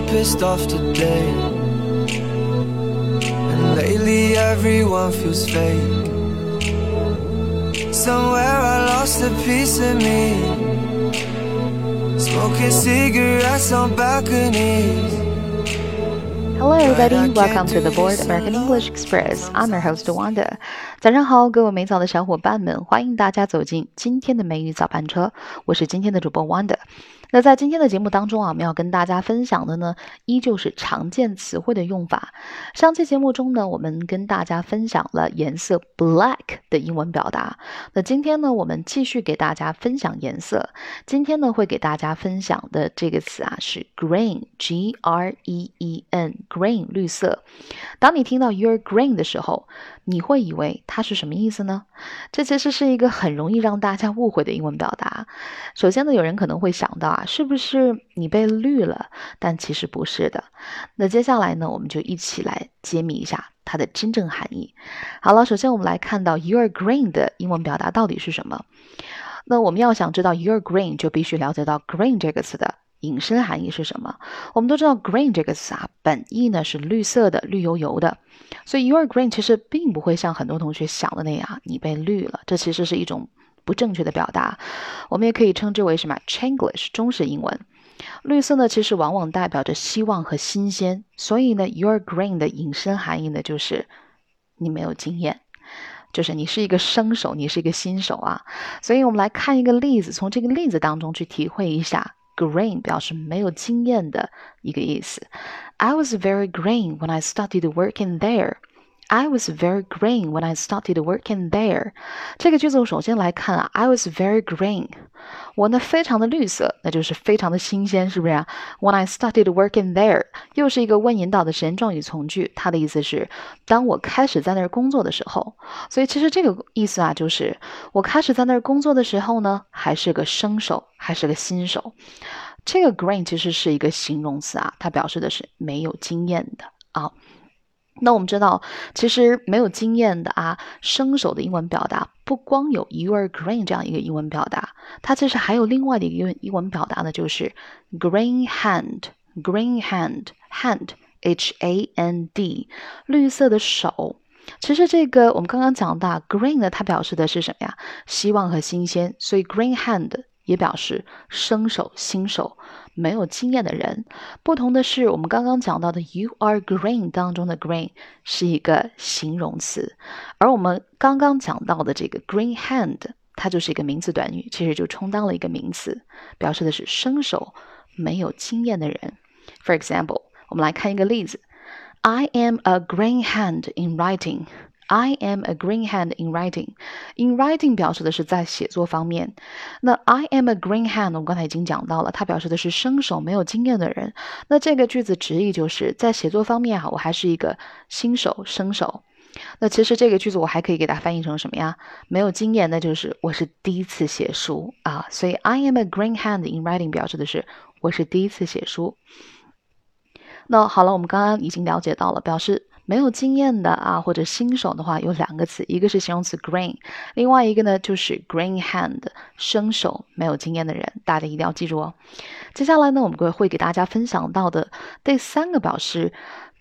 got pissed off today. And lately everyone feels fake. Somewhere I lost a piece of me. Smoking cigarettes on balconies. Hello, everybody. Welcome to the Board American English Express. I'm your host Wanda. 早上好，各位美早的小伙伴们，欢迎大家走进今天的美语早班车。我是今天的主播 Wanda。 那在今天的节目当中啊，我们要跟大家分享的呢，依旧是常见词汇的用法。上期节目中呢，我们跟大家分享了颜色 black 的英文表达。那今天呢，我们继续给大家分享颜色。今天呢，会给大家分享的这个词啊是 green，g r e e n，green 绿色。当你听到 you're green 的时候，你会以为它是什么意思呢？这其实是一个很容易让大家误会的英文表达。首先呢，有人可能会想到啊，是不是你被绿了？但其实不是的。那接下来呢，我们就一起来揭秘一下它的真正含义。好了，首先我们来看到 you're green 的英文表达到底是什么？那我们要想知道 you're green，就必须了解到 green 这个词的。引申含义是什么？我们都知道 green 这个词啊，本意呢是绿色的、绿油油的，所以 you're green 其实并不会像很多同学想的那样，你被绿了。这其实是一种不正确的表达。我们也可以称之为什么 Chinglish 中式英文。绿色呢，其实往往代表着希望和新鲜，所以呢，your green 的引申含义呢就是你没有经验，就是你是一个生手，你是一个新手啊。所以我们来看一个例子，从这个例子当中去体会一下。green 表示没有经验的一个意思。I was very green when I started working there. I was very green when I started working there。这个句子首先来看啊，I was very green，我呢非常的绿色，那就是非常的新鲜，是不是啊？When I started working there，又是一个问引导的实验状语从句，它的意思是当我开始在那儿工作的时候。所以其实这个意思啊，就是我开始在那儿工作的时候呢，还是个生手，还是个新手。这个 green 其实是一个形容词啊，它表示的是没有经验的啊。那我们知道，其实没有经验的啊，生手的英文表达不光有 you are green 这样一个英文表达，它其实还有另外的一个英文表达呢，就是 green hand，green hand，hand，h a n d，绿色的手。其实这个我们刚刚讲到 green 呢，它表示的是什么呀？希望和新鲜，所以 green hand。也表示生手、新手、没有经验的人。不同的是，我们刚刚讲到的 “you are green” 当中的 “green” 是一个形容词，而我们刚刚讲到的这个 “green hand” 它就是一个名词短语，其实就充当了一个名词，表示的是生手、没有经验的人。For example，我们来看一个例子：“I am a green hand in writing。” I am a green hand in writing. In writing 表示的是在写作方面。那 I am a green hand，我们刚才已经讲到了，它表示的是生手、没有经验的人。那这个句子直译就是在写作方面哈，我还是一个新手、生手。那其实这个句子我还可以给它翻译成什么呀？没有经验，那就是我是第一次写书啊。所以 I am a green hand in writing 表示的是我是第一次写书。那好了，我们刚刚已经了解到了，表示。没有经验的啊，或者新手的话，有两个词，一个是形容词 green，另外一个呢就是 green hand，生手，没有经验的人，大家一定要记住哦。接下来呢，我们会会给大家分享到的第三个表示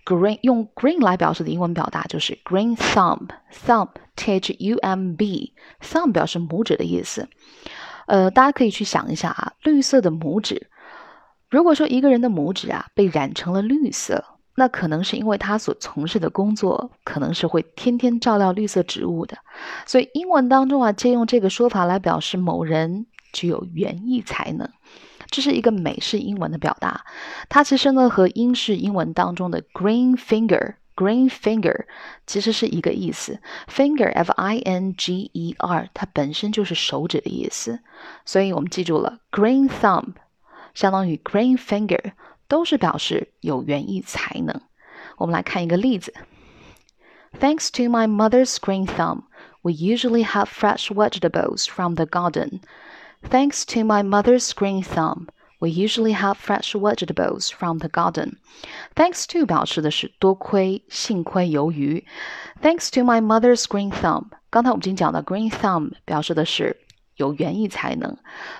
green 用 green 来表示的英文表达就是 green thumb，thumb t h u m b，thumb 表示拇指的意思。呃，大家可以去想一下啊，绿色的拇指，如果说一个人的拇指啊被染成了绿色。那可能是因为他所从事的工作可能是会天天照料绿色植物的，所以英文当中啊，借用这个说法来表示某人具有园艺才能，这是一个美式英文的表达。它其实呢和英式英文当中的 green finger，green finger 其实是一个意思，finger f i n g e r 它本身就是手指的意思，所以我们记住了 green thumb 相当于 green finger。都是表示有园艺才能。我们来看一个例子：Thanks to my mother's green thumb, we usually have fresh vegetables from the garden. Thanks to my mother's green thumb, we usually have fresh vegetables from the garden. Thanks to 表示的是多亏、幸亏、由于。Thanks to my mother's green thumb，刚才我们已经讲到 green thumb 表示的是 有园艺才能。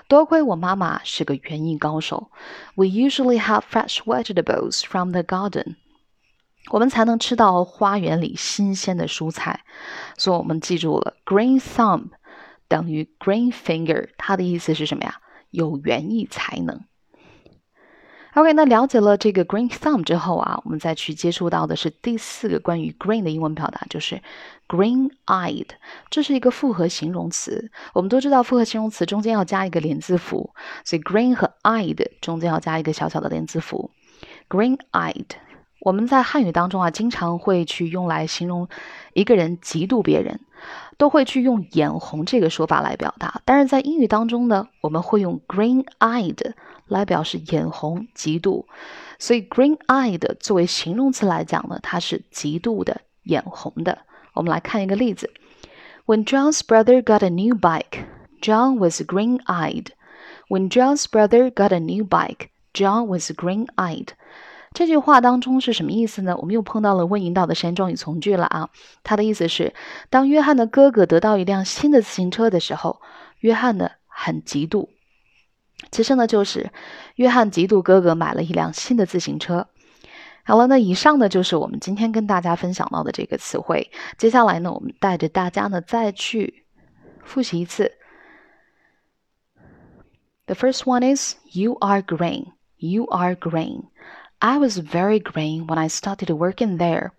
多亏我妈妈是个园艺高手。We usually have fresh vegetables from the garden。我们才能吃到花园里新鲜的蔬菜。所以我们记住了，green thumb 等于 green finger，它的意思是什么呀？有园艺才能。OK，那了解了这个 green thumb 之后啊，我们再去接触到的是第四个关于 green 的英文表达，就是 green-eyed。这是一个复合形容词。我们都知道复合形容词中间要加一个连字符，所以 green 和 eyed 中间要加一个小小的连字符。green-eyed，我们在汉语当中啊，经常会去用来形容一个人嫉妒别人，都会去用眼红这个说法来表达。但是在英语当中呢，我们会用 green-eyed。来表示眼红、嫉妒，所以 green-eyed 作为形容词来讲呢，它是嫉妒的、眼红的。我们来看一个例子：When John's brother got a new bike, John was green-eyed. When John's brother got a new bike, John was green-eyed. 这句话当中是什么意思呢？我们又碰到了问引导的时间状语从句了啊。它的意思是，当约翰的哥哥得到一辆新的自行车的时候，约翰呢很嫉妒。其实呢，就是约翰嫉妒哥哥买了一辆新的自行车。好了，那以上呢就是我们今天跟大家分享到的这个词汇。接下来呢，我们带着大家呢再去复习一次。The first one is you are green. You are green. I was very green when I started working there.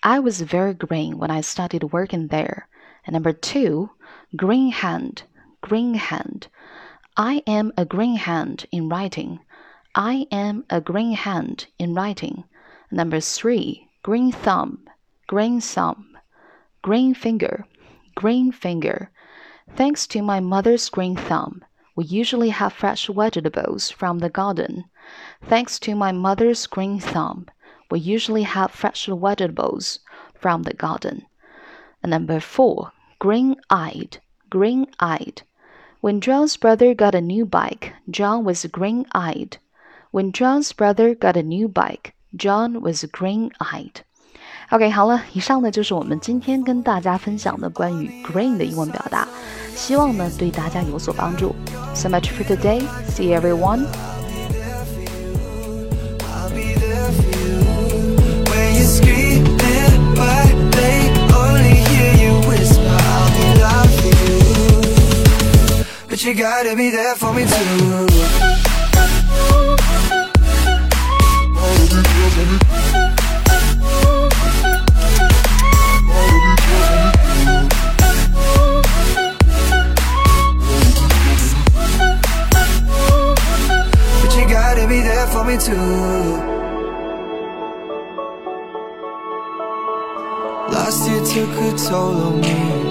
I was very green when I started working there. And number two, green hand. Green hand. I am a green hand in writing. I am a green hand in writing. Number three, green thumb, green thumb, green finger, green finger. Thanks to my mother's green thumb, we usually have fresh vegetables from the garden. Thanks to my mother's green thumb, we usually have fresh vegetables from the garden. Number four, green eyed, green eyed. When John's brother got a new bike, John was green eyed. When John's brother got a new bike, John was green eyed. OK，好了，以上呢就是我们今天跟大家分享的关于 green 的英文表达，希望呢对大家有所帮助。So much for today. See everyone. Gotta be there for me too. But you gotta be there for me too. Last year took a toll on me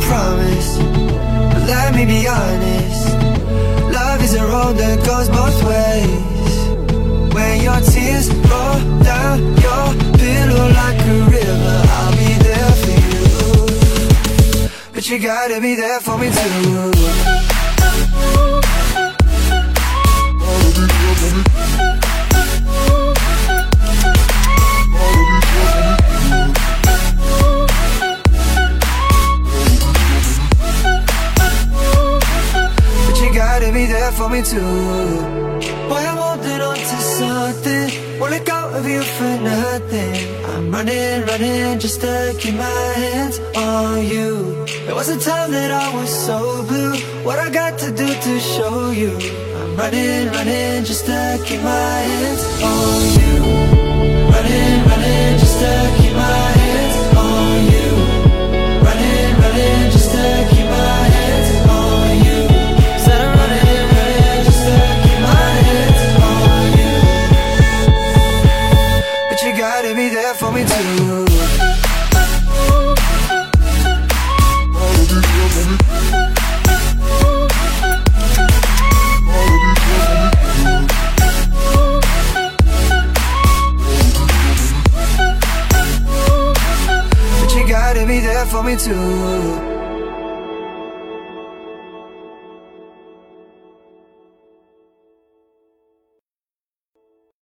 promise. But let me be honest. Love is a road that goes both ways. When your tears roll down your pillow like a river I'll be there for you. But you gotta be there for me too Boy, I'm holding on to something Won't let go of you for nothing? I'm running, running just to keep my hands on you. There was a time that I was so blue. What I got to do to show you? I'm running, running just to keep my hands on you. Running, running just to keep my hands me to.